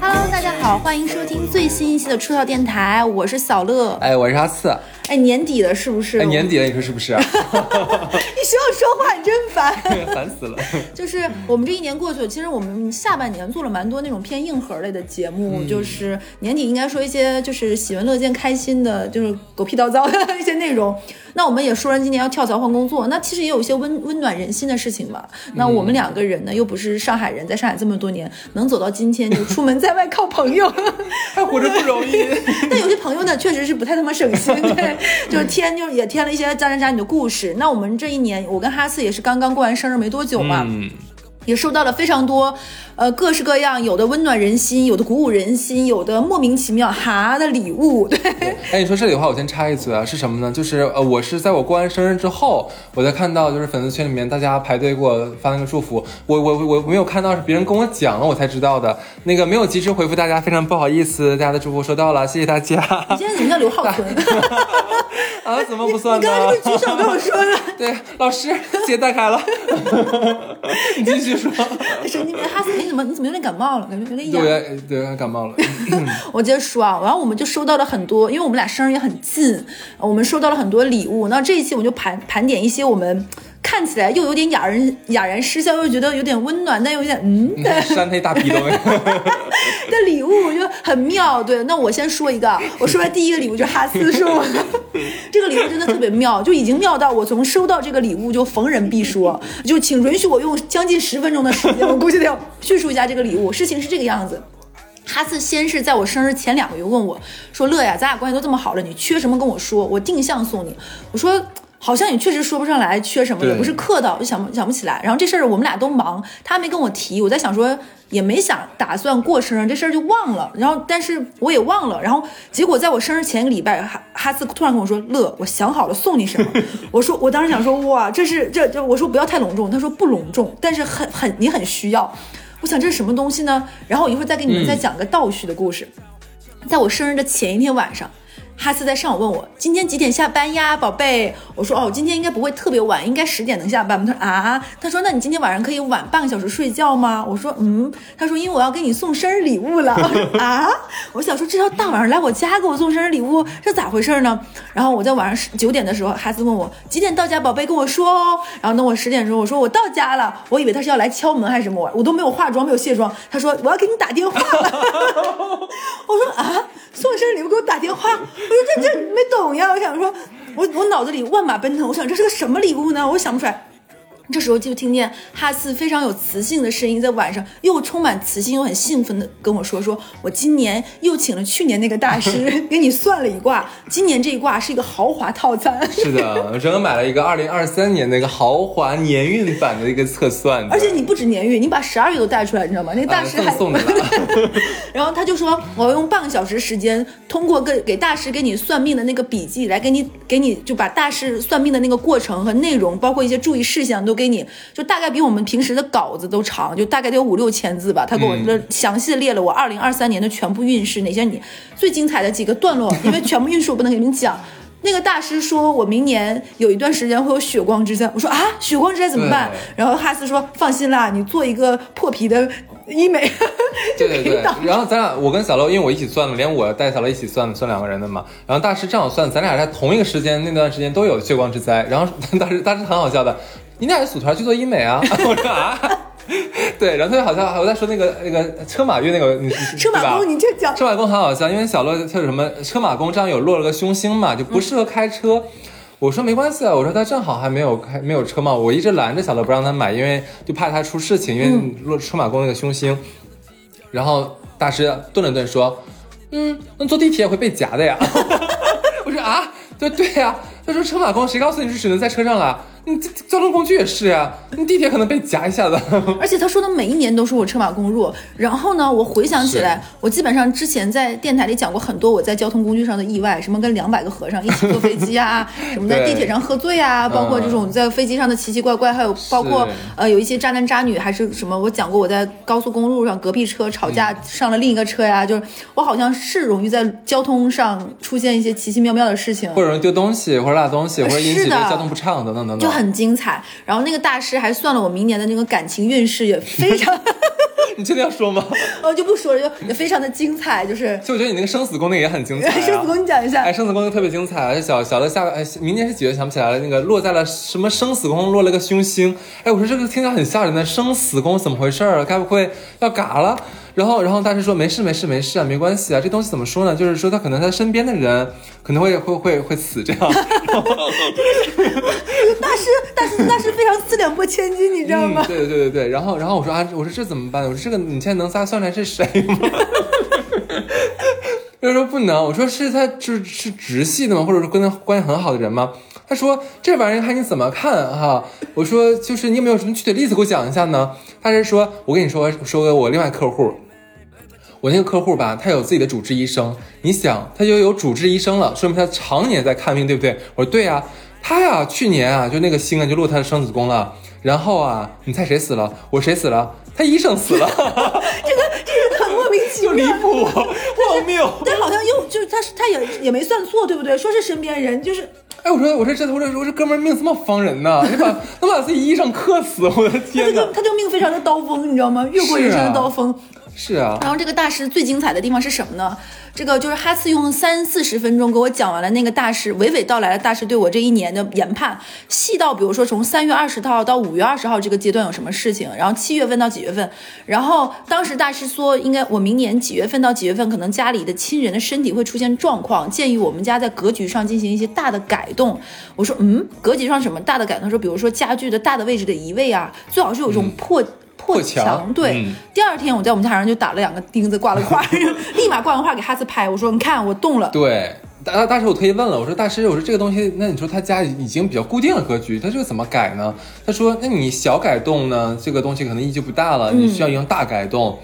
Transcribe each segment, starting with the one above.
Hello，大家好，欢迎收听最新一期的出道电台，我是小乐。哎，我是阿四。哎，年底了是不是？哎，年底了，你说是不是？你说我说话你真烦，烦死了。就是我们这一年过去了，其实我们下半年做了蛮多那种偏硬核类的节目，就是年底应该说一些就是喜闻乐见、开心的，就是狗屁叨叨的 一些内容。那我们也说了，今年要跳槽换工作，那其实也有一些温温暖人心的事情嘛。那我们两个人呢，又不是上海人，在上海这么多年，能走到今天，就出门在外靠朋友，还活着不容易。但有些朋友呢，确实是不太他妈省心，对，就是添，就是也添了一些渣男渣女的故事。那我们这一年，我跟哈斯也是刚刚过完生日没多久嘛。嗯，也收到了非常多，呃，各式各样，有的温暖人心，有的鼓舞人心，有的莫名其妙哈的礼物。对，哎，你说这里的话，我先插一嘴啊，是什么呢？就是呃，我是在我过完生日之后，我才看到，就是粉丝群里面大家排队给我发那个祝福，我我我没有看到，是别人跟我讲了我才知道的。那个没有及时回复大家，非常不好意思，大家的祝福收到了，谢谢大家。你现在怎么叫刘浩存？啊，怎么不算呢？你刚刚是不是举手跟我说的？对，老师，姐带开了。你继续说。神经病，哈斯，你怎么你怎么有点感冒了？感觉有点对痒。对，感冒了。我接着说啊，然后我们就收到了很多，因为我们俩生日也很近，我们收到了很多礼物。那这一期我们就盘盘点一些我们看起来又有点哑人哑然失笑，又觉得有点温暖，但又有点嗯的扇他一大屁都没有。的礼物，我觉得很妙。对，那我先说一个，我说完第一个礼物就是哈斯送我的，这个礼物真的特别妙，就已经妙到我从收到这个礼物就逢人必说，就请允许我用将近十分钟的时间，我估计得要叙述一下这个礼物。事情是这个样子。哈斯先是在我生日前两个月问我说：“乐呀，咱俩关系都这么好了，你缺什么跟我说，我定向送你。”我说。好像也确实说不上来缺什么，也不是客套，就想想不起来。然后这事儿我们俩都忙，他没跟我提，我在想说也没想打算过生日，这事儿就忘了。然后但是我也忘了。然后结果在我生日前一个礼拜，哈哈斯突然跟我说：“乐，我想好了送你什么。”我说我当时想说哇，这是这这，我说不要太隆重。他说不隆重，但是很很你很需要。我想这是什么东西呢？然后我一会儿再给你们再讲个倒叙的故事。在我生日的前一天晚上，哈斯在上午问我今天几点下班呀，宝贝？我说哦，今天应该不会特别晚，应该十点能下班。他说啊，他说那你今天晚上可以晚半个小时睡觉吗？我说嗯，他说因为我要给你送生日礼物了。我 说啊，我想说这要大晚上来我家给我送生日礼物，这咋回事呢？然后我在晚上九点的时候，哈斯问我几点到家，宝贝跟我说哦。然后等我十点的时候，我说我到家了，我以为他是要来敲门还是什么，我都没有化妆，没有卸妆。他说我要给你打电话了。我说啊，送生日礼物给我打电话，这这没懂呀，我想说，我我脑子里万马奔腾，我想这是个什么礼物呢？我想不出来。这时候就听见哈斯非常有磁性的声音，在晚上又充满磁性又很兴奋的跟我说：“说我今年又请了去年那个大师 给你算了一卦，今年这一卦是一个豪华套餐。”是的，我专门买了一个二零二三年那个豪华年运版的一个测算，而且你不止年运，你把十二月都带出来，你知道吗？那个大师还、啊送你了然后他就说，我要用半个小时时间，通过给给大师给你算命的那个笔记来给你给你就把大师算命的那个过程和内容，包括一些注意事项都给你，就大概比我们平时的稿子都长，就大概得有五六千字吧。他给我这详细的列了我二零二三年的全部运势，哪些你最精彩的几个段落，因为全部运势我不能给你们讲。那个大师说，我明年有一段时间会有血光之灾。我说啊，血光之灾怎么办？然后哈斯说，放心啦，你做一个破皮的医美 就对对对可以挡。，然后咱俩我跟小乐，因为我一起算的，连我带小乐一起算的，算两个人的嘛。然后大师正好算，咱俩在同一个时间那段时间都有血光之灾。然后 大师大师很好笑的，你俩是组团去做医美啊？我说啊。对，然后特别好像，我在说那个那个车马运那个，你车马工，你这讲车马工很好笑，因为小乐他有什么车马工这样有落了个凶星嘛，就不适合开车。我说没关系啊，我说他正好还没有开没有车嘛，我一直拦着小乐不让他买，因为就怕他出事情，因为落车马工那个凶星。然后大师顿了顿说：“嗯，那坐地铁也会被夹的呀。”我说啊，对对呀、他说车马工谁告诉你是只能在车上了？你这交通工具也是呀，你地铁可能被夹一下子。而且他说的每一年都是我车马公路。然后呢，我回想起来，我基本上之前在电台里讲过很多我在交通工具上的意外，什么跟两百个和尚一起坐飞机啊，什么在地铁上喝醉啊，包括这种在飞机上的奇奇怪怪，还有包括呃有一些渣男渣女还是什么，我讲过我在高速公路上隔壁车吵架上了另一个车呀，就是我好像是容易在交通上出现一些奇奇妙妙的事情。或者容易丢东西，或者落东西，或者引起交通不畅等等等等。就很精彩，然后那个大师还算了我明年的那个感情运势，也非常 你真的要说吗？我就不说了，就也非常的精彩，就是其实我觉得你那个生死宫那个也很精彩、啊。生死宫你讲一下哎，生死宫就特别精彩，小小的下个，哎，明年是几月想不起来了。那个落在了什么生死宫落了个凶星，哎，我说这个听起来很吓人的，生死宫怎么回事儿？该不会要嘎了？然后，然后大师说没事没事没事啊，没关系啊，这东西怎么说呢？就是说他可能他身边的人可能会会会会死这样。大师，大师，大师非常四两拨千斤，你知道吗嗯？？对对对对对，然后然后我说啊，我说这怎么办？我说这个你现在能仨算出来是谁吗？他说不能，我说是他是是直系的吗？或者是跟他关系很好的人吗？他说这玩意儿看你怎么看哈。我说就是你有没有什么具体的例子给我讲一下呢？他是说我跟你说说个我另外客户，我那个客户吧，他有自己的主治医生，你想他就有主治医生了，说明他常年在看病，对不对？我说对呀、他呀去年啊就那个星啊就落他的生子宫了，然后啊你猜谁死了？我谁死了？他医生死了，这个这个很莫名其就离妙。谱，荒谬。但好像又就是他他也也没算错，对不对？说是身边人，就是哎，我说我说这我说我这哥们儿命这么方人呢，你把能把自己医生克死，我的他天哪这个！他这个命非常的刀锋，你知道吗？越过人生的刀锋。是啊，然后这个大师最精彩的地方是什么呢？这个就是哈次用三四十分钟给我讲完了那个大师娓娓道来的大师对我这一年的研判，细到比如说从三月二十号到五月二十号这个阶段有什么事情，然后七月份到几月份，然后当时大师说应该我明年几月份到几月份可能家里的亲人的身体会出现状况，建议我们家在格局上进行一些大的改动。我说嗯，格局上什么大的改动？说比如说家具的大的位置的移位啊，最好是有一种破。破破墙对，嗯第二天我在我们家上就打了两个钉子，挂了画，立马挂完画给哈斯拍，我说你看我动了。对。大大师，我特意问了，我说大师，我说这个东西，那你说他家已经比较固定的格局，他这个怎么改呢？他说，那你小改动呢，这个东西可能意义就不大了，你需要一种大改动。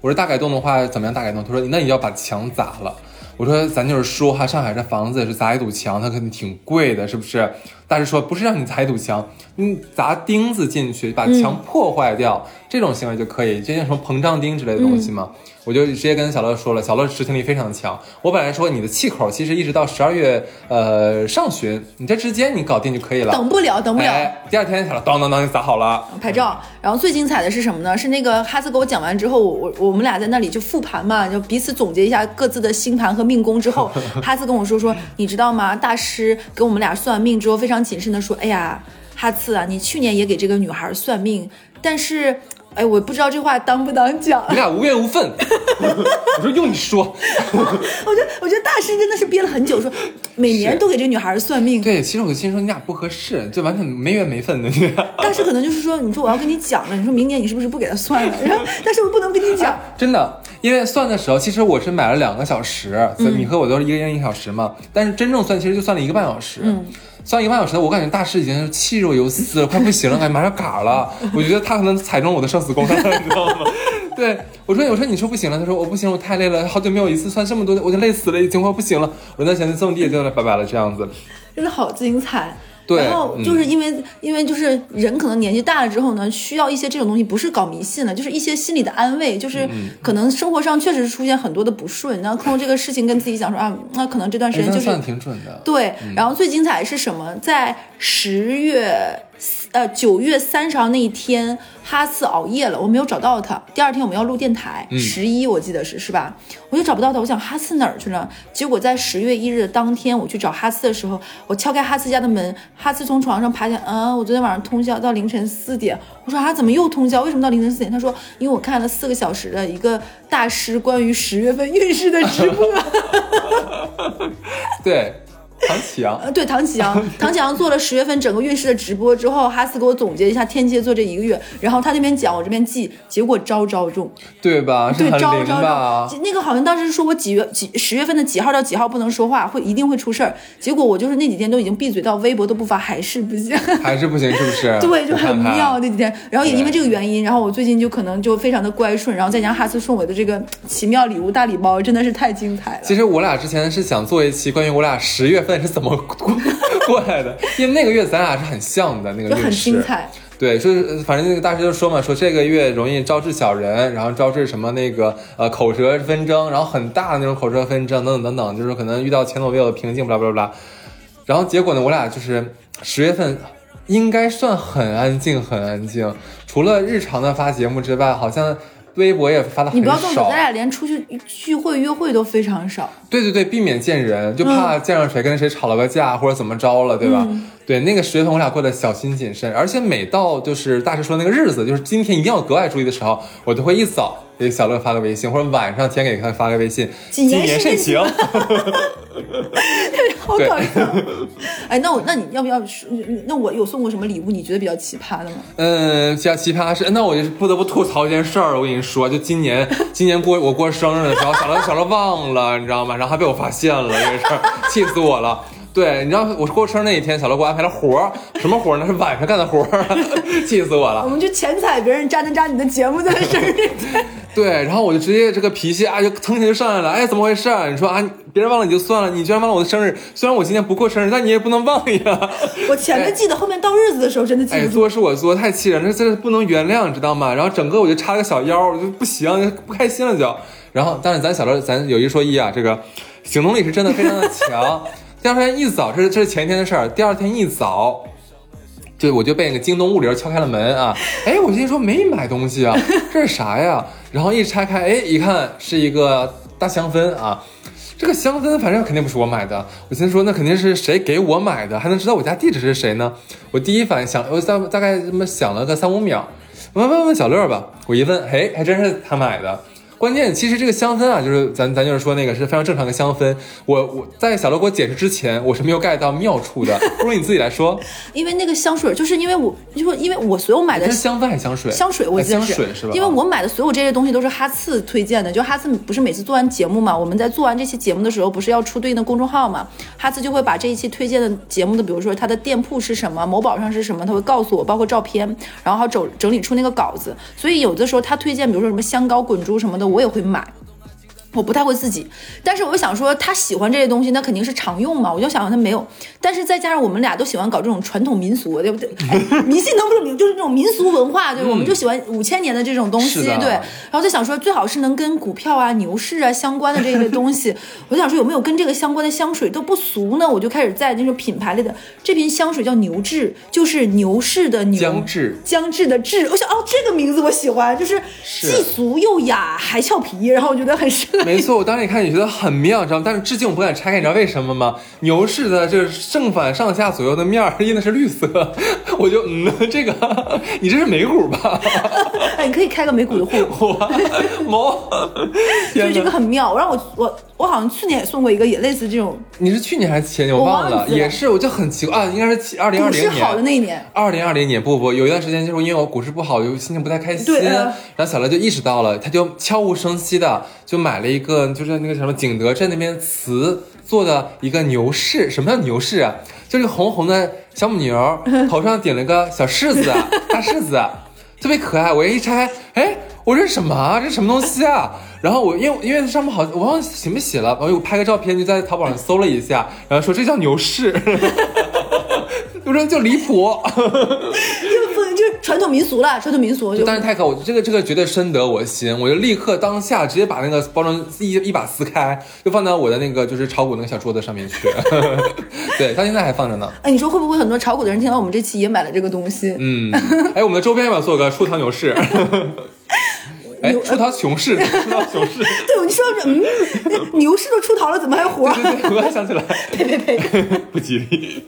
我说大改动的话，怎么样大改动？他说，那你要把墙砸了。我说咱就是说哈，上海这房子是砸一堵墙，它肯定挺贵的，是不是？大师说不是让你砸一堵墙，你砸钉子进去，把墙破坏掉，这种行为就可以，这叫什么膨胀钉之类的东西嘛。我就直接跟小乐说了，小乐执行力非常强。我本来说你的气口其实一直到十二月呃上旬，你这之间你搞定就可以了。等不了，等不了。哎，第二天小乐当当当就砸好了。拍照，然后最精彩的是什么呢？是那个哈斯给我讲完之后，我我我们俩在那里就复盘嘛，就彼此总结一下各自的星盘和命宫之后，哈斯跟我说说，你知道吗？大师给我们俩算命之后，非常谨慎的说，哎呀，哈次啊，你去年也给这个女孩算命，但是。哎，我不知道这话当不当讲。你俩无缘无愤。我说用你说，我觉得，我觉得大师真的是憋了很久，说每年都给这女孩算命。对，其实我心说你俩不合适，就完全没缘没分的。大师可能就是说，你说我要跟你讲了，你说明年你是不是不给他算了？然后，但是我不能跟你讲。真的，因为算的时候，其实我是买了两个小时，所以你和我都是一个人一个小时嘛。但是真正算，其实就算了一个半小时。嗯，算一万小时，我感觉大师已经气若游丝了，快不行了，感觉马上嘎了。我觉得他可能踩中我的生死功了，你知道吗？对我说，我说你说不行了，他说我不行，我太累了，好久没有一次算这么多，我就累死了，已经快不行了。我那前面，这么地也就拜拜了，这样子。真的好精彩。对然后就是因为、因为就是人可能年纪大了之后呢，需要一些这种东西，不是搞迷信了，就是一些心理的安慰，就是可能生活上确实出现很多的不顺，然后通过这个事情跟自己讲说啊，那可能这段时哎，间就是那算挺准的。对，然后最精彩是什么？在十月呃九月三十号那一天，哈次熬夜了，我没有找到他。第二天我们要录电台，十一、我记得是是吧？我就找不到他，我想哈次哪儿去了？结果在十月一日的当天，我去找哈次的时候，我敲开哈次家的门，哈次从床上爬起来，嗯，我昨天晚上通宵到凌晨四点。我说啊，怎么又通宵？为什么到凌晨四点？他说，因为我看了四个小时的一个大师关于十月份运势的直播。对，唐启阳，呃，对，唐启阳，唐启阳做了十月份整个运势的直播之后，哈斯给我总结一下天蝎座这一个月，然后他那边讲，我这边记，结果招招中，对吧？是对，招招？中。那个好像当时说我几月几十月份的几号到几号不能说话，会一定会出事儿。结果我就是那几天都已经闭嘴到微博都不发，还是不行。还是不行，是不是？对，就很妙那几天。然后也因为这个原因，然后我最近就可能就非常的乖顺，然后再加上哈斯送我的这个奇妙礼物大礼包，真的是太精彩了。其实我俩之前是想做一期关于我俩十月份是怎么过过来的，因为那个月咱俩是很像的那个就很精彩。对，就是呃反正那个大师就说嘛，说这个月容易招致小人，然后招致什么那个呃口舌纷争，然后很大的那种口舌纷争等等等等，就是可能遇到前所未有的瓶颈，巴拉巴拉巴拉。然后结果呢，我俩就是十月份应该算很安静，很安静，除了日常的发节目之外，好像微博也发的很你不要这么说，少咱。俩连出去聚会约会都非常少。对对对，避免见人，就怕见上谁跟谁吵了个架或者怎么着了，对吧？对，那个十月份我俩过得小心谨慎，而且每到就是大师说那个日子，就是今天一定要格外注意的时候，我都会一早给小乐发个微信，或者晚上先给他发个微信，谨言慎行。好搞笑！哎，那我那你要不要说？那我有送过什么礼物？你觉得比较奇葩的吗？嗯，比较奇葩是，那我就不得不吐槽一件事儿。我跟你说，就今年今年过我过生日的时候，小乐小乐忘了，你知道吗？然后还被我发现了这个事儿，气死我了。对，你知道我过生日那一天，小乐给我安排了活儿，什么活儿呢？是晚上干的活儿，气死我了我。们就钱踩别人，沾沾沾你的节目在生日天。对，然后我就直接这个脾气啊，就腾一下就上来了。哎，怎么回事儿？你说啊，别人忘了你就算了，你居然忘了我的生日。虽然我今天不过生日，但你也不能忘呀。我前面记得，后面到日子的时候真的记哎，不住。做是我作，太气人，这这不能原谅，知道吗？然后整个我就插个小腰，我就不行，不开心了就。然后，但是咱小乐，咱有一说一啊，这个行动力是真的非常的强。第二天一早，这是这是前一天的事儿。第二天一早，就我就被那个京东物流敲开了门啊！哎，我心说没买东西啊，这是啥呀？然后一拆开，哎，一看是一个大香氛啊。这个香氛反正肯定不是我买的，我心说那肯定是谁给我买的，还能知道我家地址是谁呢？我第一反应想，我大大概这么想了个三五秒，我问问问小乐吧。我一问，哎，还真是他买的。关键其实这个香氛啊，就是咱咱就是说那个是非常正常的香氛。我我在小乐给我解释之前，我是没有 get 到妙处的，不如你自己来说。因为那个香水，就是因为我，就是因为我所有买的是香氛还是香水？香水，我哎记得香水是吧？因为我买的所有这些东西都是哈次推荐的。就哈次不是每次做完节目嘛，我们在做完这期节目的时候，不是要出对应的公众号嘛？哈次就会把这一期推荐的节目的，比如说它的店铺是什么，某宝上是什么，他会告诉我，包括照片，然后整整理出那个稿子。所以有的时候他推荐，比如说什么香膏、滚珠什么的，我也会买。我不太会自己，但是我想说他喜欢这些东西，那肯定是常用嘛。我就想他没有，但是再加上我们俩都喜欢搞这种传统民俗，对不对？哎迷信都不是迷，就是这种民俗文化，对，我们就喜欢五千年的这种东西，对。然后就想说，最好是能跟股票啊、牛市啊相关的这类东西。我就想说，有没有跟这个相关的香水都不俗呢？我就开始在那种品牌类的，这瓶香水叫牛至，就是牛市的牛，姜至姜至的至。我想哦，这个名字我喜欢，就是是既俗又雅还俏皮，然后我觉得很适合。没错，我当时一看也觉得很妙，你知道吗？但是至今我不敢拆开，你知道为什么吗？牛市的这正反上下左右的面儿印的是绿色，我就嗯，这个你这是美股吧？哎，你可以开个美股的户，我毛，所天以这个哪！很妙。让我我我好像去年也送过一个，也类似这种你是去年还是前年？我我忘了，也是，我就很奇怪啊，应该是二零二零年。好的那一年。二零二零年不不，有一段时间就是因为我股市不好，就心情不太开心，对嗯然后小乐就意识到了，他就悄无声息的就买了一个，就是那个什么景德镇那边瓷做的一个牛饰。什么叫牛饰啊？就是红红的小母牛，头上顶了个小柿子，大柿子，特别可爱。我一拆，哎，我这是什么啊？这是什么东西啊？然后我因为因为它上面好，我忘了写没写了，我又拍个照片，就在淘宝上搜了一下，然后说这叫牛饰。我说就离谱，传统民俗了，传统民俗就但是太可，我这个这个绝对深得我心，我就立刻当下直接把那个包装一一把撕开，就放到我的那个就是炒股那个小桌子上面去。对，到现在还放着呢。哎，你说会不会很多炒股的人听到我们这期也买了这个东西？嗯，哎，我们的周边要不要做个出逃牛市？出逃熊市，出逃熊市，对，你说嗯，牛市都出逃了，怎么还活？对对对，我还想起来，呸呸呸！不吉利。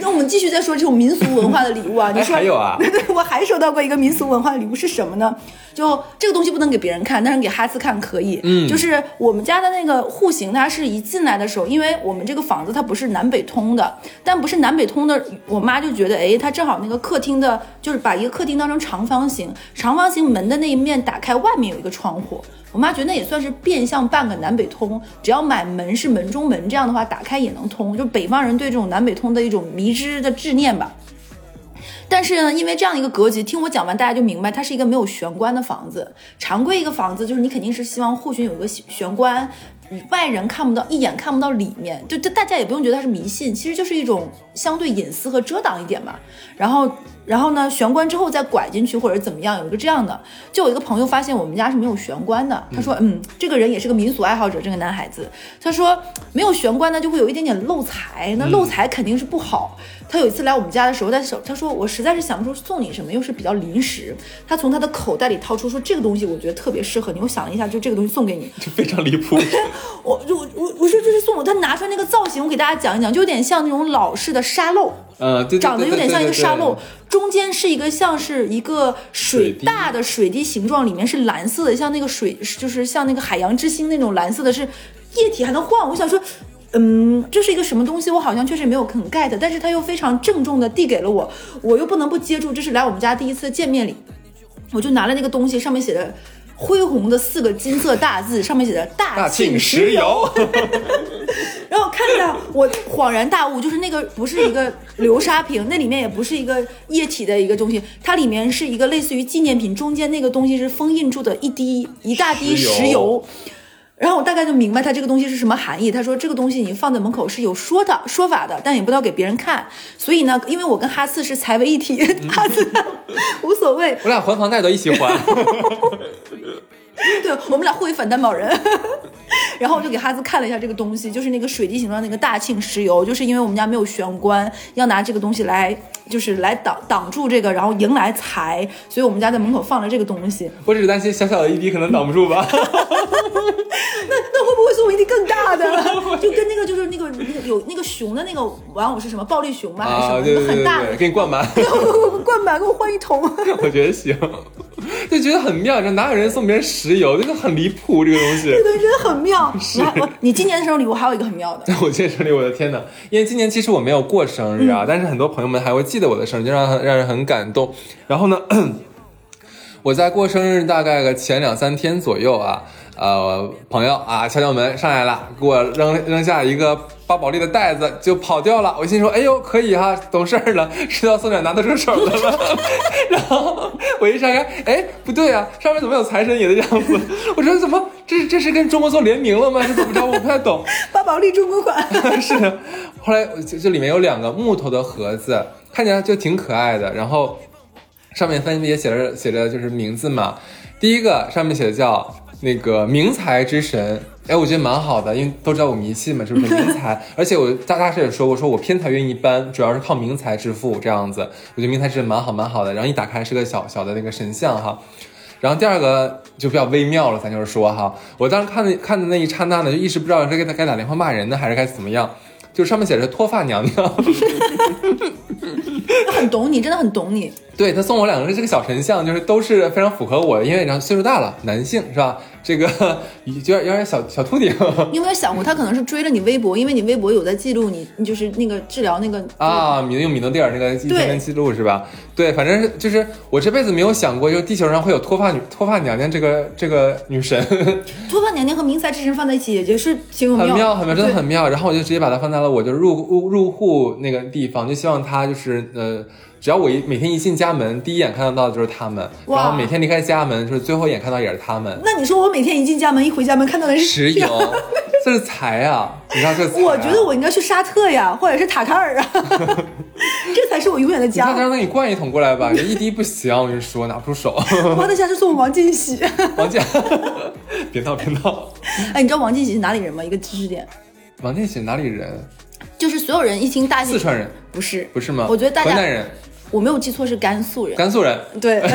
那我们继续再说这种民俗文化的礼物啊，你哎说还有啊对对，我还收到过一个民俗文化的礼物是什么呢？就这个东西不能给别人看，但是给哈斯看可以。嗯，就是我们家的那个户型，它是一进来的时候，因为我们这个房子它不是南北通的，但不是南北通的，我妈就觉得，哎，它正好那个客厅的，就是把一个客厅当成长方形，长方形门的那一面打开，外面有一个窗户。我妈觉得那也算是变相半个南北通，只要买门是门中门，这样的话打开也能通。就北方人对这种南北通的一种迷之的执念吧。但是呢，因为这样一个格局，听我讲完，大家就明白，它是一个没有玄关的房子。常规一个房子，就是你肯定是希望户型有一个玄关，外人看不到，一眼看不到里面。就这大家也不用觉得它是迷信，其实就是一种相对隐私和遮挡一点嘛。然后，然后呢，玄关之后再拐进去或者怎么样，有一个这样的。就有一个朋友发现我们家是没有玄关的，他说，嗯，这个人也是个民俗爱好者，这个男孩子，他说没有玄关呢，就会有一点点漏财，那漏财肯定是不好。他有一次来我们家的时候，他手他说我实在是想不出送你什么，又是比较临时。他从他的口袋里掏出说这个东西我觉得特别适合你，我想了一下，就这个东西送给你。就非常离谱。我就我我我说这是送我，他拿出来那个造型，我给大家讲一讲，就有点像那种老式的沙漏。呃，对，对长得有点像一个沙漏中间是一个像是一个水大的水滴形状，里面是蓝色的，像那个水，就是像那个海洋之星那种蓝色的，是液体还能晃。我想说。嗯，这是一个什么东西？我好像确实没有很 get，但是他又非常郑重的递给了我，我又不能不接住。这是来我们家第一次见面礼，我就拿了那个东西，上面写的恢宏的四个金色大字，上面写的“大庆石油”。然后看到我恍然大悟，就是那个不是一个流沙瓶，那里面也不是一个液体的一个东西，它里面是一个类似于纪念品，中间那个东西是封印住的一滴一大滴石油。然后我大概就明白他这个东西是什么含义。他说这个东西你放在门口是有说的说法的，但也不知道给别人看。所以呢，因为我跟哈次是财为一体，哈次 无所谓，我俩还房贷都一起还。对我们俩互为反担保人。然后我就给哈兹看了一下这个东西，就是那个水滴形状那个大庆石油，就是因为我们家没有玄关，要拿这个东西来，就是来挡挡住这个，然后迎来财，所以我们家在门口放了这个东西。我只是担心小小的一滴可能挡不住吧。那那会不会送我一滴更大的？就跟那个就是那个有那个熊的那个玩偶是什么？暴力熊吗？还是什啊，么？对对一个很大对对，给你灌满，灌满，给我换一桶。我觉得行，就觉得很妙。这哪有人送别人石油？这个很离谱，这个东西。这个真的很妙。你还我你今年的生日礼物还有一个很妙的，我今年生日，我的天哪！因为今年其实我没有过生日啊，但是很多朋友们还会记得我的生日，就让让人很感动。然后呢，我在过生日大概个前两三天左右啊，呃，朋友啊敲敲门上来了，给我扔扔下一个巴宝莉的袋子就跑掉了。我心说，哎呦，可以哈、懂事儿了，知道送点拿得出手的了。然后我一上开，哎，不对啊，上面怎么有财神爷的样子？我说怎么这这是跟中国做联名了吗？这怎么着？我不太懂。巴宝莉中国款。是的，后来就这里面有两个木头的盒子，看起来就挺可爱的，然后上面分别写着写着就是名字嘛。第一个上面写的叫那个明财之神，哎，我觉得蛮好的，因为都知道我迷信嘛，就是 明财，而且我大大师也说过，说我偏财运一般，主要是靠明财致富这样子，我觉得明财之神蛮好蛮好的。然后一打开是个小小的那个神像哈。然后第二个就比较微妙了，咱就是说哈，我当时看的看的那一刹那呢，就一时不知道是该该打电话骂人呢，还是该怎么样。就上面写着脱发娘娘，很懂你，真的很懂你。对他送我两个这个小神像，就是都是非常符合我的，因为然后岁数大了，男性是吧？这个 有点有点小小秃顶你有没有想过，他可能是追了你微博，因为你微博有在记录你，你就是那个治疗那个啊，米用米诺地尔那个一对天天记录是吧？对，反正就是我这辈子没有想过，就地球上会有脱发女脱发娘娘这个这个女神，脱发娘娘和明财之神放在一起，也是挺有很妙，妙很妙，真的对很妙。然后我就直接把它放在了我就入入入户那个地方，就希望它就是呃。只要我一每天一进家门，第一眼看得到的就是他们，然后每天离开家门，就是最后一眼看到也是他们。那你说我每天一进家门，一回家门看到的是石油，这是财啊！你知道这？我觉得我应该去沙特呀，或者是塔塔尔啊，这才是我永远的家。那。让你灌一桶过来吧，这一滴不行，我跟你说拿不出手。我的下是送我王进喜。王健，别闹别闹。哎，你知道王进喜是哪里人吗？一个知识点，王进喜哪里人？就是所有人一听大庆，四川人不是不是吗？我觉得大家河南人、我没有记错是甘肃人。甘肃人。对，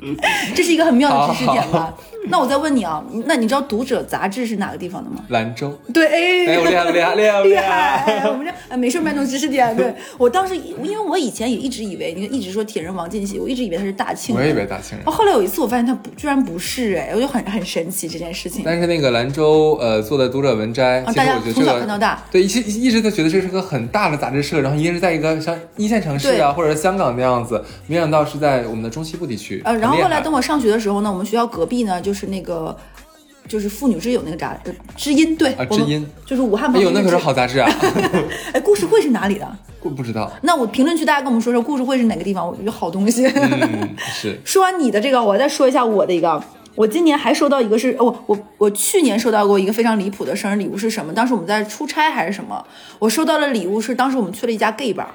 这是一个很妙的知识点吧？那我再问你啊，那你知道《读者》杂志是哪个地方的吗？兰州，对，哎，哎，我厉害，厉害，厉害，厉害！我们这哎没事卖弄知识点。对我当时，因为我以前也一直以为，你看一直说铁人王进喜，我一直以为他是大庆人。我也以为大庆人哦，后来有一次我发现他不，居然不是，哎，我就很很神奇这件事情。但是那个兰州呃做的读者文摘，其实大家从小我觉得这个看到大对，一直一直都觉得这是个很大的杂志社，然后一定是在一个像一线城市啊，或者香港那样子，没想到是在我们的中西部地区。呃，然后后来等我上学的时候呢，我们学校隔壁呢就是那个。就是妇女之友那个杂呃知音对，知音就是武汉旁哎呦，那可是好杂志啊！哎，故事会是哪里的？不不知道，那我评论区大家跟我们说说故事会是哪个地方？我有好东西。嗯，是说完你的这个，我再说一下我的一个。我今年还收到一个是，我我我去年收到过一个非常离谱的生日礼物是什么？当时我们在出差还是什么？我收到的礼物是当时我们去了一家 gay bar，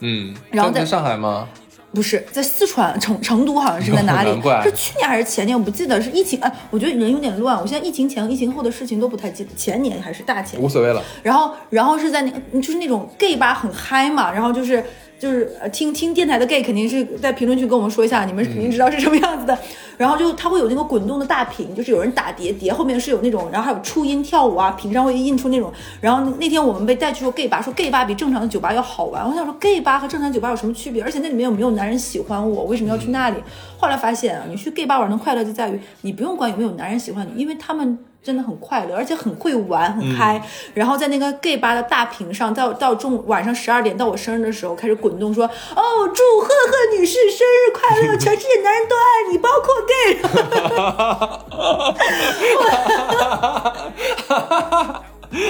嗯，然后在上海吗？不是在四川成成都，好像是在 哪里？是去年还是前年？我不记得，是疫情。哎，我觉得人有点乱。我现在疫情前、疫情后的事情都不太记得，前年还是大前年无所谓了，然后，然后是在那个，就是那种 gay 吧，很嗨嘛。然后就是就是呃听听电台的 gay 肯定是在评论区跟我们说一下，你们肯定知道是什么样子的。然后就它会有那个滚动的大屏，就是有人打碟，碟后面是有那种，然后还有初音跳舞啊，屏上会印出那种。然后那天我们被带去说 gay 吧，说 gay 吧比正常的酒吧要好玩。我想说 gay 吧和正常酒吧有什么区别？而且那里面有没有男人喜欢我？为什么要去那里？后来发现啊，你去 gay 吧玩的快乐就在于你不用管有没有男人喜欢你，因为他们。真的很快乐，而且很会玩，很嗨。然后在那个 gay 吧的大屏上，到到中晚上十二点到我生日的时候开始滚动说：“哦，祝赫赫女士生日快乐，全世界男人都爱你，包括 gay。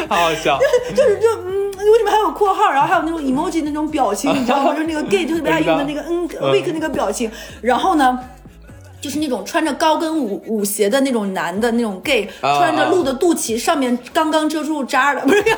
好好笑。”就是就嗯，为什么还有括号？然后还有那种 emoji 那种表情，你知道吗？就是那个 gay 特别爱用的那个嗯 weak 那个表情。然后呢？就是那种穿着高跟舞舞鞋的那种男的那种 gay，啊穿着露的肚脐，上面刚刚遮住渣的，不是？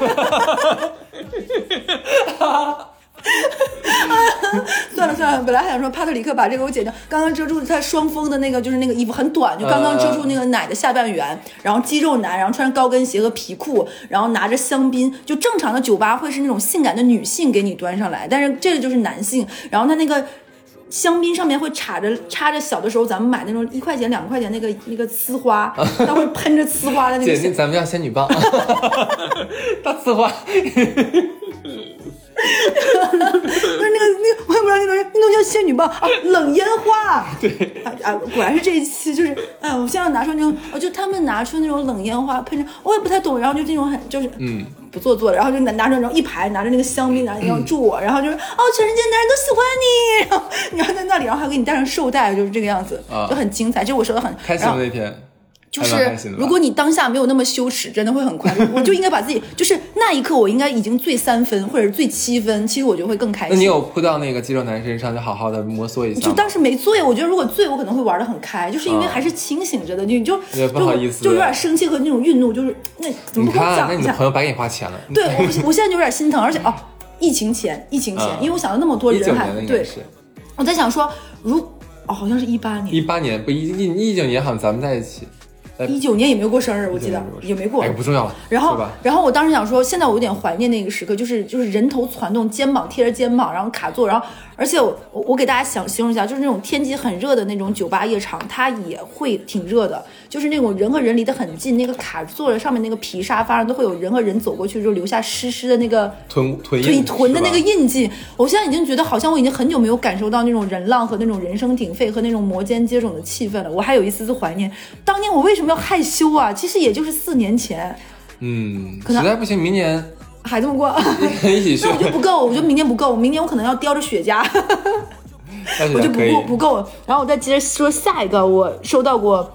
算了算了，本来还想说帕特里克把这个给我剪掉，刚刚遮住他双峰的那个就是那个衣服很短，就刚刚遮住那个奶的下半圆，然后肌肉男，然后穿着高跟鞋和皮裤，然后拿着香槟，就正常的酒吧会是那种性感的女性给你端上来，但是这个就是男性，然后他那个。香槟上面会插着插着小的时候咱们买那种一块钱两块钱那个那个呲花，它会喷着呲花的那个姐，那咱们要仙女棒，大呲花，不是那个那个，我也不知道那东西，那东西叫仙女棒啊，冷烟花。对啊啊，果然是这一期，就是，哎，我现在拿出那种，哦，就他们拿出那种冷烟花喷着，我也不太懂，然后就这种很就是，嗯，不做作的，然后就拿拿着然后一排拿着那个香槟，然后祝我，然后就是哦，全世界男人都喜欢你，然后你要在那里，然后还给你戴上绶带，就是这个样子，啊就很精彩。就我说的很开心那天？就是如果你当下没有那么羞耻，真的会很快乐。我就应该把自己，就是那一刻我应该已经醉三分或者是醉七分，其实我就会更开心。那你有扑到那个肌肉男身上，就好好的摩挲一下？就当时没醉，我觉得如果醉，我可能会玩的很开，就是因为啊还是清醒着的，你就不好意思就就有点生气和那种愠怒，就是那怎么不跟一下那你的朋？友白给你花钱了。对 我，我现在就有点心疼，而且哦，疫情前，疫情前，嗯因为我想到那么多人还对，我在想说，如哦，好像是一八年，一八年，不一一一九年好像咱们在一起，呃一九年也没有过生日，我记得也没过哎，，不重要了，然后？，然后我当时想说，现在我有点怀念那个时刻，就是就是人头攒动，肩膀贴着肩膀，然后卡座，然后而且我我我给大家想形容一下，就是那种天气很热的那种酒吧夜场，它也会挺热的，就是那种人和人离得很近，那个卡座的上面那个皮沙发上都会有人和人走过去，就留下湿湿的那个臀臀腿印臀的那个印记，我现在已经觉得好像我已经很久没有感受到那种人浪和那种人声鼎沸和那种摩肩接踵的气氛了。我还有一丝丝怀念，当年我为什么要害羞啊？其实也就是四年前，嗯，可能实在不行，明年还这么过。一起去那我觉得不够，我觉得明年不够，明年我可能要叼着雪茄，我就不够不够。然后我再接着说下一个，我收到过，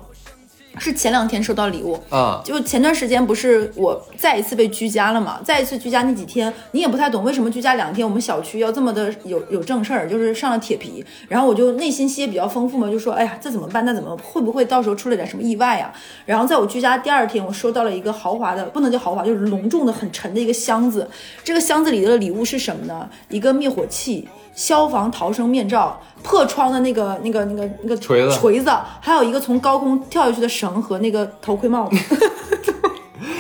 是前两天收到礼物，啊，就前段时间不是我再一次被居家了嘛？再一次居家那几天，你也不太懂为什么居家两天，我们小区要这么的有有正事儿，就是上了铁皮。然后我就内心戏也比较丰富嘛，就说哎呀，这怎么办？那怎么会不会到时候出了点什么意外呀？然后在我居家第二天，我收到了一个豪华的，不能叫豪华，就是隆重的、很沉的一个箱子。这个箱子里的礼物是什么呢？一个灭火器。消防逃生面罩、破窗的那个、那个、那个、那个锤子锤子，还有一个从高空跳下去的绳和那个头盔帽子。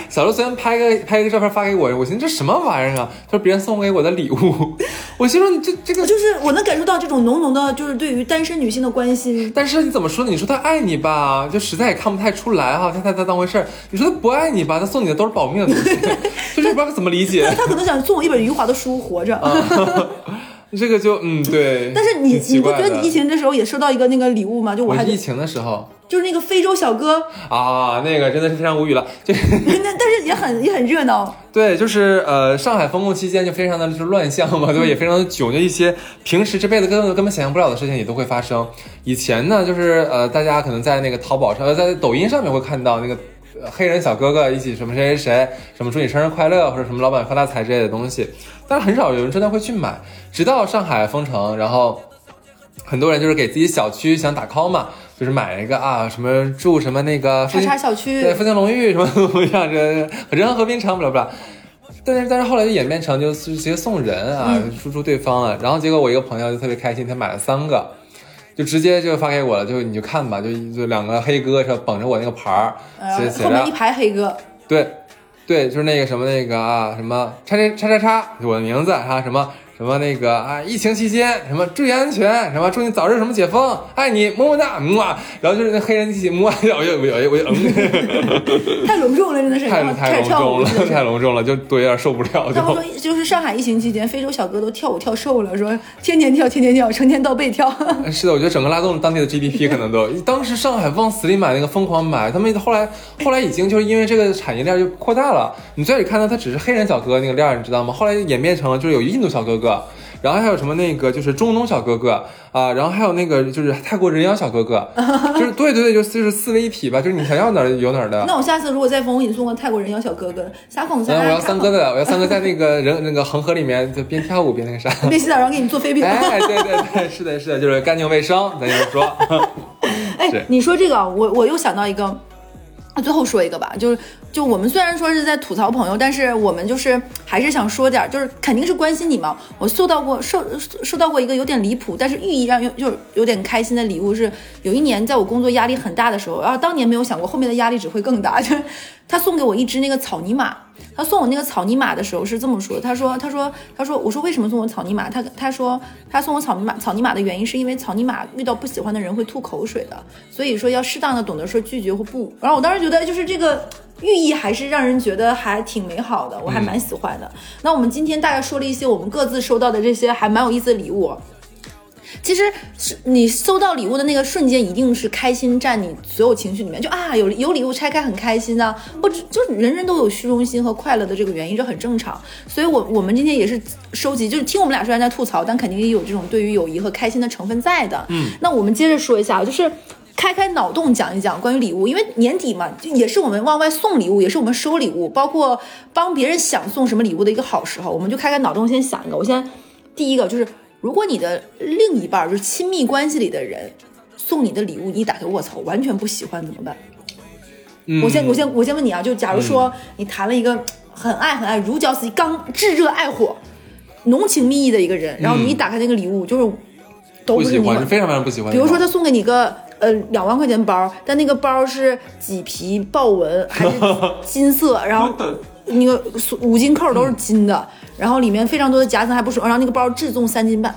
小刘昨天拍个拍一个照片发给我，我寻思这什么玩意儿啊？他说别人送给我的礼物，我心说你这这个就是我能感受到这种浓浓的，就是对于单身女性的关心。但是你怎么说呢？你说他爱你吧，就实在也看不太出来哈，他他他当回事儿。你说他不爱你吧，他送你的都是保命的东西，就是不知道怎么理解。他可能想送我一本余华的书，活着。这个就嗯对。但是你你不觉得你疫情的时候也收到一个那个礼物吗？就我还疫情的时候就是那个非洲小哥，啊，那个真的是非常无语了，就 那但是也很也很热闹。对，就是呃，上海封控期间就非常的就是乱象嘛，对吧？也非常的囧，就一些平时这辈子根本根本想象不了的事情也都会发生。以前呢，就是呃，大家可能在那个淘宝上，呃，在抖音上面会看到那个。呃黑人小哥哥一起什么谁谁谁，什么祝你生日快乐，或者什么老板发大财之类的东西，但是很少有人真的会去买。直到上海封城，然后很多人就是给自己小区想打 call 嘛，就是买一个啊什么住什么那个叉叉小区对，富强龙域什么怎么样，这仁爱和平城，不啦不啦。但是但是后来就演变成就是直接送人啊，输出对方了。然后结果我一个朋友就特别开心，他买了三个，就直接就发给我了，就你就看吧，就就两个黑哥是捧着我那个牌儿，写写着呃后面一排黑哥，对，对，就是那个什么那个啊，什么叉叉叉叉叉，我的名字啊，什么什么那个啊，疫情期间什么注意安全，什么祝你早日什么解封，爱你么么哒，么啊，然后就是那黑人一起么，我就我就我就嗯，太隆重了，真的是，太太隆重了，太隆重了，就都有点受不了，他们说，就是上海疫情期间，非洲小哥都跳舞跳瘦了，说天天跳，天天跳，成天到背跳。是的，我觉得整个拉动了当地的 GDP 可能都，当时上海往死里买那个疯狂买，他们后来后来已经就是因为这个产业链就扩大了。你最开始看到他只是黑人小哥那个链，你知道吗？后来演变成了就是有印度小哥哥，然后还有什么那个就是中东小哥哥啊，然后还有那个就是泰国人妖小哥哥，就是对对对，就就是四位一体吧，就是你想要哪儿有哪儿的。那我下次如果再封，我给你送个泰国人妖小哥哥，撒谎撒。嗯，我要三哥的，我要三哥在那个人那个恒河里面就边跳舞边那个啥。边洗澡然后给你做飞饼。哎，对对对，是的，是的，就是干净卫生，咱就是说。哎，你说这个，我我又想到一个，那最后说一个吧，就是就我们虽然说是在吐槽朋友，但是我们就是还是想说点，就是肯定是关心你嘛。我收到过受受到过一个有点离谱，但是寓意让又又有点开心的礼物是，有一年在我工作压力很大的时候，然后当年没有想过后面的压力只会更大，就他送给我一只那个草泥马。他送我那个草泥马的时候是这么说的，他说，他说，他说，我说为什么送我草泥马？他他说他送我草泥马，草泥马的原因是因为草泥马遇到不喜欢的人会吐口水的，所以说要适当的懂得说拒绝或不。然后我当时觉得就是这个寓意还是让人觉得还挺美好的，我还蛮喜欢的。那我们今天大概说了一些我们各自收到的这些还蛮有意思的礼物。其实是你收到礼物的那个瞬间，一定是开心占你所有情绪里面，就啊有有礼物拆开很开心啊，或者就是人人都有虚荣心和快乐的这个原因，这很正常。所以我我们今天也是收集，就是听我们俩虽然在吐槽，但肯定也有这种对于友谊和开心的成分在的。嗯，那我们接着说一下，就是。开开脑洞讲一讲关于礼物，因为年底嘛，就也是我们往外送礼物，也是我们收礼物，包括帮别人想送什么礼物的一个好时候。我们就开开脑洞，先想一个。我先第一个就是，如果你的另一半就是亲密关系里的人送你的礼物，你打开卧槽完全不喜欢怎么办？嗯我先我先我先问你啊，就假如说你谈了一个很爱很爱如胶似漆、刚炙热爱火、浓情蜜意的一个人，然后你一打开那个礼物就是都不喜欢，不是你非常非常不喜欢。比如说他送给你个呃两万块钱包，但那个包是麂皮豹纹还是金色，然后 那个五金扣都是金的，然后里面非常多的夹层还不说，然后那个包质重三斤半。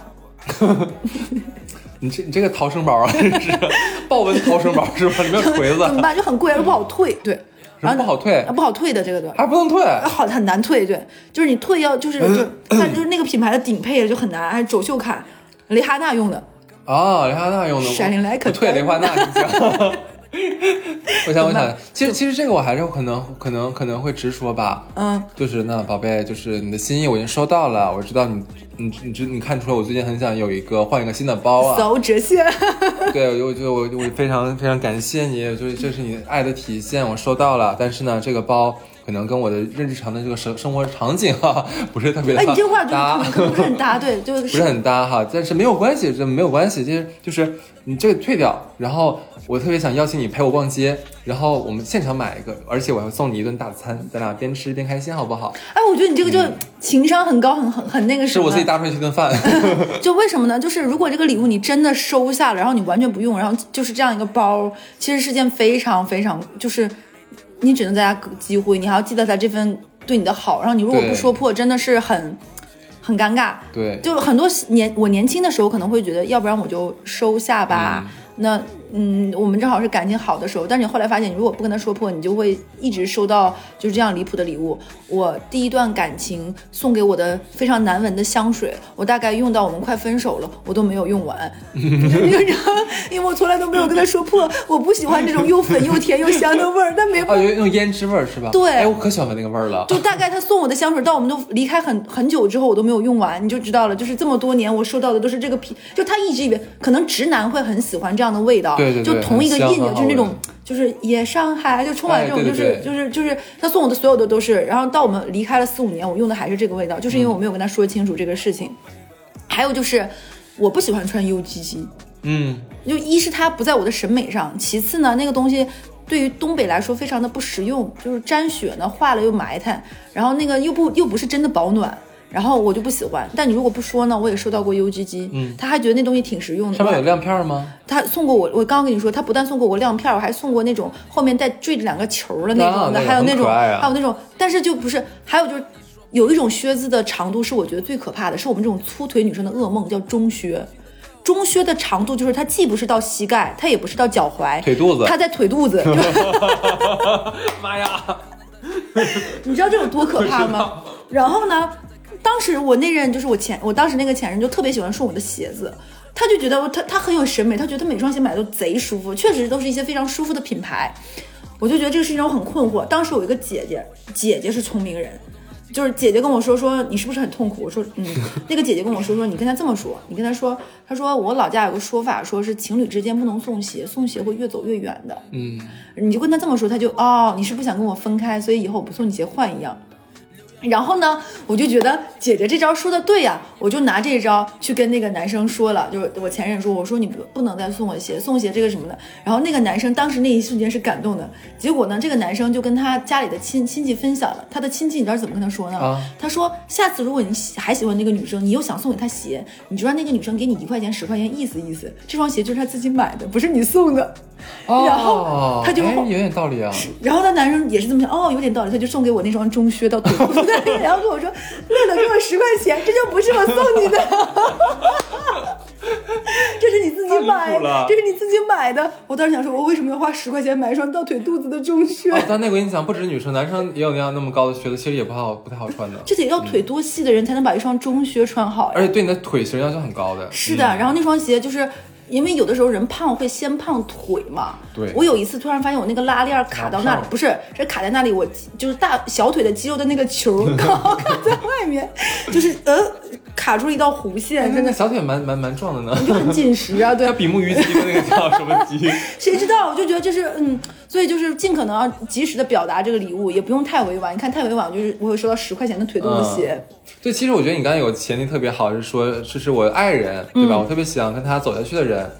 你这你这个逃生包啊，真是豹纹逃生包是吧？里面有锤子，怎么办？就很贵，又不好退，对，然后不好退啊，不好退的这个对，还不能退。啊好很难退，对，就是你退要就是就但就是那个品牌的顶配就很难，还是走秀卡，蕾哈娜用的，啊，雷哈娜用的，闪灵莱可退丹雷哈娜。我想，我想，其实其实这个我还是可能可能可能会直说吧，嗯，就是那宝贝，就是你的心意我已经收到了，我知道你你你知你看出来我最近很想有一个换一个新的包啊，走折现，对，我就我我非常非常感谢你，就是这是你爱的体现，我收到了。但是呢，这个包可能跟我的日常的这个生生活场景哈、不是特别的哎，你这话就不是很搭，对，就 不是很搭哈。但是没有关系，这没有关系，就是就是你这个退掉，然后我特别想邀请你陪我逛街，然后我们现场买一个，而且我还会送你一顿大餐，咱俩边吃边开心，好不好？哎，我觉得你这个就情商很高，很很很那个什么。是我自己搭出去一顿饭。就为什么呢？就是如果这个礼物你真的收下了，然后你完全不用，然后就是这样一个包，其实是件非常非常就是你只能在家机会，你还要记得他这份对你的好，然后你如果不说破，真的是很很尴尬。对，就很多年我年轻的时候可能会觉得，要不然我就收下吧。那嗯，我们正好是感情好的时候，但是你后来发现，你如果不跟他说破，你就会一直收到就是这样离谱的礼物。我第一段感情送给我的非常难闻的香水，我大概用到我们快分手了，我都没有用完，因为我从来都没有跟他说破，我不喜欢这种又粉又甜又香的味儿，但没啊，有用胭脂味儿是吧？对哎，我可喜欢那个味儿了。就大概他送我的香水，到我们都离开很很久之后，我都没有用完，你就知道了。就是这么多年，我收到的都是这个品，就他一直以为可能直男会很喜欢这样的味道，对对对就同一个印，就是那种就是也上海，就充满了这种，就是就是就是他送我的所有的都是，然后到我们离开了四五年，我用的还是这个味道，就是因为我没有跟他说清楚这个事情。还有就是我不喜欢穿 UGG，嗯，就一是它不在我的审美上，其次呢，那个东西对于东北来说非常的不实用，就是沾雪呢，化了又埋汰，然后那个又不又不是真的保暖，然后我就不喜欢。但你如果不说呢，我也收到过 UGG，嗯，他还觉得那东西挺实用的。上面有亮片吗？他送过我，我刚刚跟你说，他不但送过我亮片，我还送过那种后面带缀着两个球的那种的，还有那种，还有那种，但是就不是，还有就是。有一种靴子的长度是我觉得最可怕的，是我们这种粗腿女生的噩梦，叫中靴。中靴的长度就是它既不是到膝盖，它也不是到脚踝，腿肚子它在腿肚子。就 妈呀！你知道这有多可怕吗？然后呢，当时我那任就是我前，我当时那个前任就特别喜欢送我的鞋子，他就觉得我他他很有审美，他觉得他每双鞋买的都贼舒服，确实都是一些非常舒服的品牌。我就觉得这个事情让我很困惑。当时有一个姐姐，姐姐是聪明人，就是姐姐跟我说说你是不是很痛苦？我说嗯，那个姐姐跟我说说你跟他这么说，你跟他说，他说我老家有个说法，说是情侣之间不能送鞋，送鞋会越走越远的。嗯，你就跟他这么说，他就哦，你是不想跟我分开，所以以后我不送你鞋换一样。然后呢，我就觉得姐姐这招说的对呀、我就拿这招去跟那个男生说了，就是我前任说，我说你不不能再送我鞋，送鞋这个什么的。然后那个男生当时那一瞬间是感动的，结果呢，这个男生就跟他家里的亲亲戚分享了，他的亲戚你知道怎么跟他说呢？啊他说下次如果你喜还喜欢那个女生，你又想送给她鞋，你就让那个女生给你一块钱十块钱意思意思，这双鞋就是她自己买的，不是你送的。然后哦他就哎有点道理啊。然后那男生也是这么想，哦，有点道理，他就送给我那双中靴到腿部的，然后跟我说，乐乐给我十块钱，这就不是我送你的，这是你自己买这是你自己买的。我当时想说，我为什么要花十块钱买一双到腿肚子的中靴？哦，但那个我跟你讲，不止女生，男生也有那样那么高的靴子，其实也不好，不太好穿的。这得要腿多细的人才能把一双中靴穿好呀。而且对你的腿型要求很高的。是的，然后那双鞋就是。因为有的时候人胖会先胖腿嘛，对我有一次突然发现我那个拉链卡到那里不是，是卡在那里，我就是大小腿的肌肉的那个球刚好卡在外面，就是呃卡出了一道弧哎线，那真的个小腿蛮蛮蛮壮的呢。就很紧实啊，对叫，比目鱼肌的那个叫什么肌？谁知道？我就觉得这是嗯，所以就是尽可能要及时的表达这个礼物，也不用太委婉。你看太委婉，就是我会收到十块钱的腿肚子鞋，对，其实我觉得你刚才有个前提特别好，是说这是我爱人，对吧？我特别想跟他走下去的人。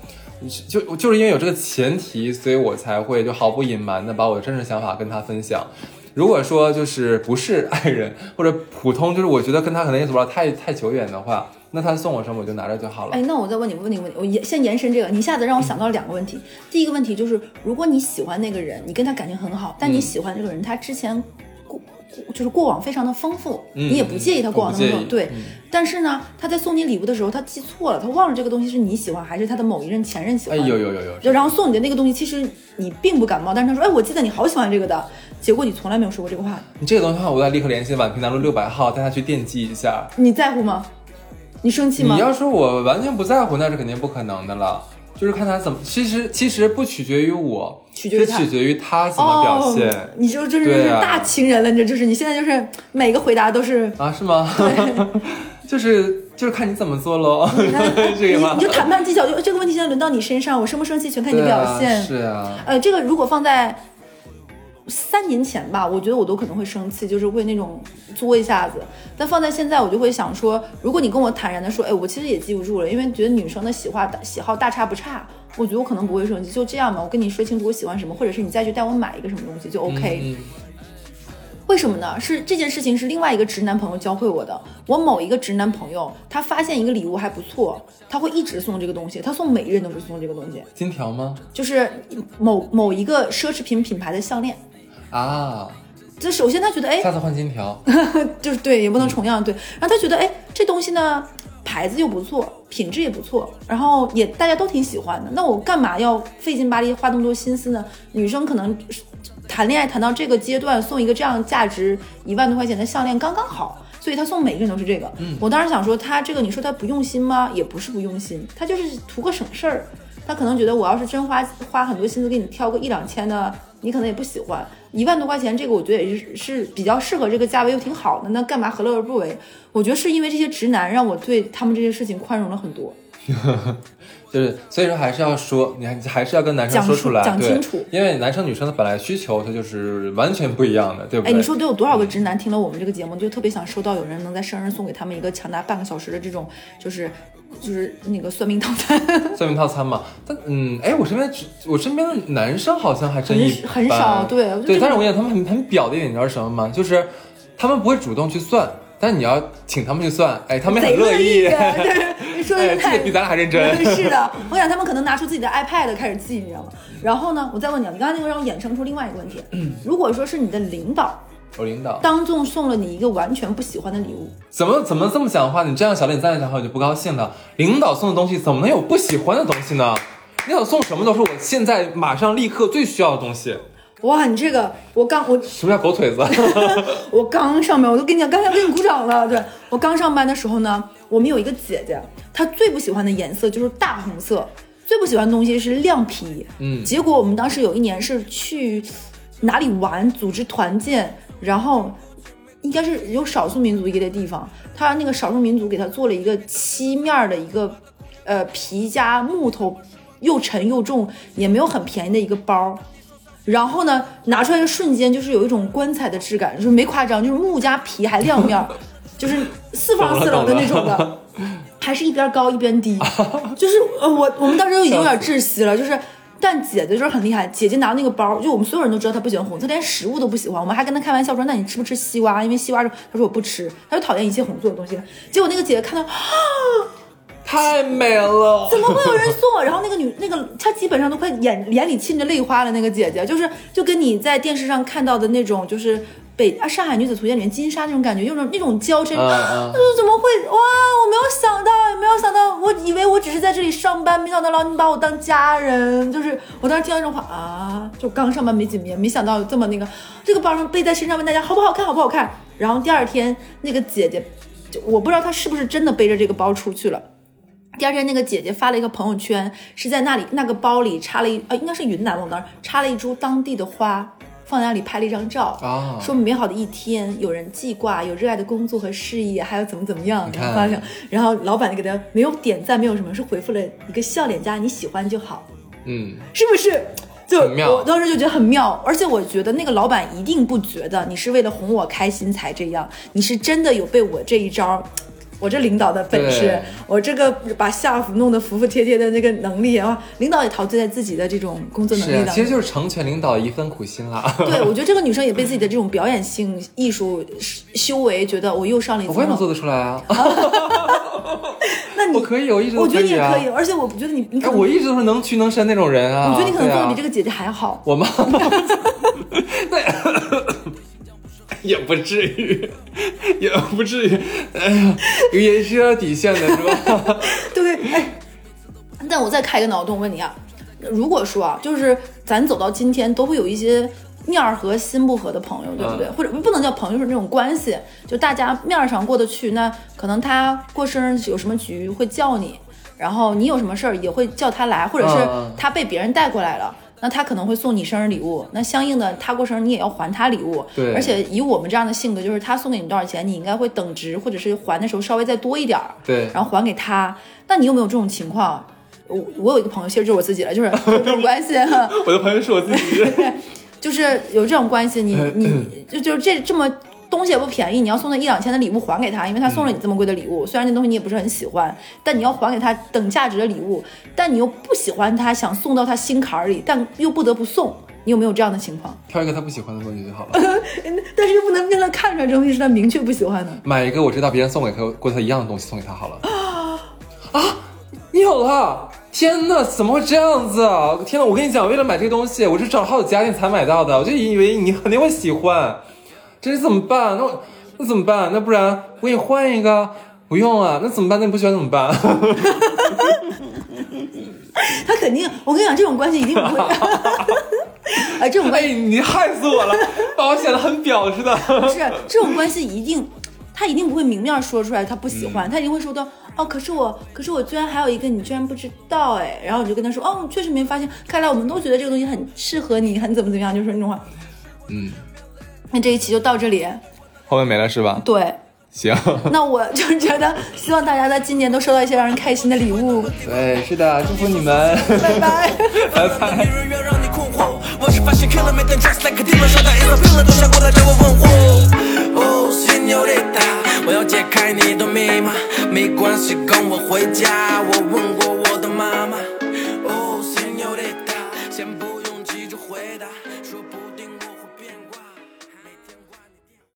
就就是因为有这个前提，所以我才会就毫不隐瞒的把我的真实想法跟他分享。如果说就是不是爱人或者普通，就是我觉得跟他可能也走不了太太久远的话，那他送我什么我就拿着就好了。哎，那我再问你个问题，问题，我延先延伸这个，你一下子让我想到了两个问题。第一个问题就是，如果你喜欢那个人，你跟他感情很好，但你喜欢这个人，他之前过就是过往非常的丰富，嗯你也不介意他过往的丰富，我不介意对。嗯但是呢，他在送你礼物的时候，他记错了，他忘了这个东西是你喜欢还是他的某一任前任喜哎欢。有有有有，就然后送你的那个东西，其实你并不感冒，但是他说，哎，我记得你好喜欢这个的，结果你从来没有说过这个话，你这个东西的话，我要立刻联系宛平南路六百号，带他去电击一下。你在乎吗？你生气吗你？要说我完全不在乎，那是肯定不可能的了。就是看他怎么，其实其实不取决于我，取决于他取决于他怎么表现、哦，你就真是大情人了，你这就是你现在就是每个回答都是。啊？是吗？就是就是看你怎么做喽，这个你你？就谈判技巧，就这个问题现在轮到你身上，我生不生气全看你表现。是啊，呃，这个如果放在三年前吧，我觉得我都可能会生气，就是会那种作一下子。但放在现在，我就会想说，如果你跟我坦然的说，哎，我其实也记不住了，因为觉得女生的喜好喜好大差不差，我觉得我可能不会生气，就这样吧。我跟你说清楚我喜欢什么，或者是你再去带我买一个什么东西就 OK。嗯为什么呢？是这件事情是另外一个直男朋友教会我的。我某一个直男朋友，他发现一个礼物还不错，他会一直送这个东西，他送每一任都是送这个东西，金条吗？就是某某一个奢侈品品牌的项链。啊，这首先他觉得，哎，下次换金条。就是对，也不能重样对。然后他觉得，哎，这东西呢，牌子又不错，品质也不错，然后也大家都挺喜欢的。那我干嘛要费劲巴力花那么多心思呢？女生可能谈恋爱谈到这个阶段，送一个这样价值一万多块钱的项链刚刚好。所以他送每个人都是这个。嗯我当时想说，他这个你说他不用心吗？也不是不用心，他就是图个省事儿。他可能觉得我要是真花花很多心思给你挑个一两千的，你可能也不喜欢。一万多块钱这个，我觉得也是是比较适合这个价位，又挺好的。那干嘛何乐而不为？我觉得是因为这些直男让我对他们这些事情宽容了很多。就是，所以说还是要说，你还还是要跟男生说出来，对讲清楚因为男生女生的本来需求它就是完全不一样的，对不对哎，对？你说得有多少个直男听了我们这个节目，就特别想收到有人能在生日送给他们一个长达半个小时的这种，就是就是那个算命套餐。算命套餐嘛？但嗯，哎，我身边只我身边的男生好像还真很少对对，但是我跟你讲，他们很很表的一点，你知道是什么吗？就是他们不会主动去算，但你要请他们去算，哎，他们很乐意。的，对，你说的哎，太这个比咱俩还认真。是的，我想他们可能拿出自己的 iPad 开始记，你知道吗？然后呢，我再问你，啊，你刚才那个让我衍生出另外一个问题，如果说是你的领导我领导当众送了你一个完全不喜欢的礼物，怎么怎么这么讲话？你这样小脸这样讲话我就不高兴了。领导送的东西怎么能有不喜欢的东西呢？领导送什么都是我现在马上立刻最需要的东西。哇，你这个我刚我什么叫狗腿子？我刚上班，我都跟你讲，刚才给你鼓掌了。对我刚上班的时候呢，我们有一个姐姐，她最不喜欢的颜色就是大红色，最不喜欢的东西是亮皮。嗯结果我们当时有一年是去哪里玩，组织团建，然后应该是有少数民族一个地方，他那个少数民族给他做了一个漆面儿的一个呃皮加木头，又沉又重，也没有很便宜的一个包。然后呢，拿出来的瞬间就是有一种棺材的质感，就是没夸张，就是木加皮还亮面儿，就是四方四棱的那种的，还是一边高一边低，就是呃我我们当时都已经有点窒息了，就是。但姐姐就是很厉害，姐姐拿那个包，就我们所有人都知道她不喜欢红色，连食物都不喜欢。我们还跟她开玩笑说：“那你吃不吃西瓜？因为西瓜，她说我不吃，她就讨厌一切红色的东西。”结果那个姐姐看到，啊太美了！怎么会有人送我？然后那个女那个她基本上都快眼眼里沁着泪花了。那个姐姐就是就跟你在电视上看到的那种，就是北啊《上海女子图鉴》里面金莎那种感觉，有种那种娇嗔。就是怎么会哇？我没有想到，没有想到，我以为我只是在这里上班，没想到老你把我当家人。就是我当时听到这种话啊，就刚上班没几年，没想到有这么那个，这个包上背在身上问大家好不好看，好不好看。然后第二天那个姐姐，就我不知道她是不是真的背着这个包出去了。第二天，那个姐姐发了一个朋友圈，是在那里那个包里插了一呃，应该是云南吧，我当时插了一株当地的花，放在那里拍了一张照，啊说美好的一天，有人记挂，有热爱的工作和事业，还有怎么怎么样，然后发上，然后老板就给他没有点赞，没有什么，是回复了一个笑脸加你喜欢就好，嗯，是不是？就我当时就觉得很妙，而且我觉得那个老板一定不觉得你是为了哄我开心才这样，你是真的有被我这一招，我这领导的本事，我这个把下属弄得服服帖帖的那个能力啊，领导也陶醉在自己的这种工作能力当中。其实就是成全领导一份苦心啦。对，我觉得这个女生也被自己的这种 表演性艺术修为，觉得我又上了一层楼。我也能做得出来啊！那你我可以，我一直觉得你也啊可以，。而且我觉得你你可哎，我一直都是能屈能伸那种人啊。我觉得你可能做的比这个姐姐还好。我吗？对，也不至于，也不至于。哎呀，也是要底线的，是吧？对，哎，但我再开个脑洞问你啊，如果说啊，就是咱走到今天，都会有一些面儿和心不合的朋友，对不对？嗯或者不能叫朋友，就是那种关系，就大家面儿上过得去，那可能他过生日有什么局会叫你，然后你有什么事儿也会叫他来，或者是他被别人带过来了。那他可能会送你生日礼物，那相应的他过生日你也要还他礼物，对而且以我们这样的性格，就是他送给你多少钱，你应该会等值，或者是还的时候稍微再多一点儿，对然后还给他。那你有没有这种情况？我我有一个朋友，其实就是我自己了，就是 有这种关系，我的朋友是我自己。就是有这种关系，你你 就就是这这么东西也不便宜，你要送他一两千的礼物还给他，因为他送了你这么贵的礼物，虽然那东西你也不是很喜欢，但你要还给他等价值的礼物，但你又不喜欢他，想送到他心坎儿里，但又不得不送。你有没有这样的情况？挑一个他不喜欢的东西就好了。但是又不能让他看出来这东西是他明确不喜欢的。买一个我知道别人送给他过他一样的东西送给他好了。啊，你有了？天呐，怎么会这样子啊？天呐，我跟你讲，为了买这个东西，我是找了好几家店才买到的，我就以为你肯定会喜欢，这怎么办？那我那怎么办？那不然我给你换一个？不用啊，那怎么办？那你不喜欢怎么办？他肯定，我跟你讲，这种关系一定不会。哎，这种关哎，系你害死我了，把我显得很婊似的。不是这种关系一定，他一定不会明面说出来他不喜嗯欢，他一定会说到哦，可是我，可是我居然还有一个你居然不知道哎，然后我就跟他说哦，确实没发现，看来我们都觉得这个东西很适合你，很怎么怎么样，就说那种话。嗯，那这一期就到这里，后面没了是吧？对。行，那我就觉得，希望大家在今年都收到一些让人开心的礼物。对，是的，祝福你们，拜拜。拜拜。没人要让你困惑。我是发现 killer 没等 just like a demon，说他 is a villain，都想过来对我问候。哦，señorita，我要解开你的密码，没关系，跟我回家。我问过我的妈妈。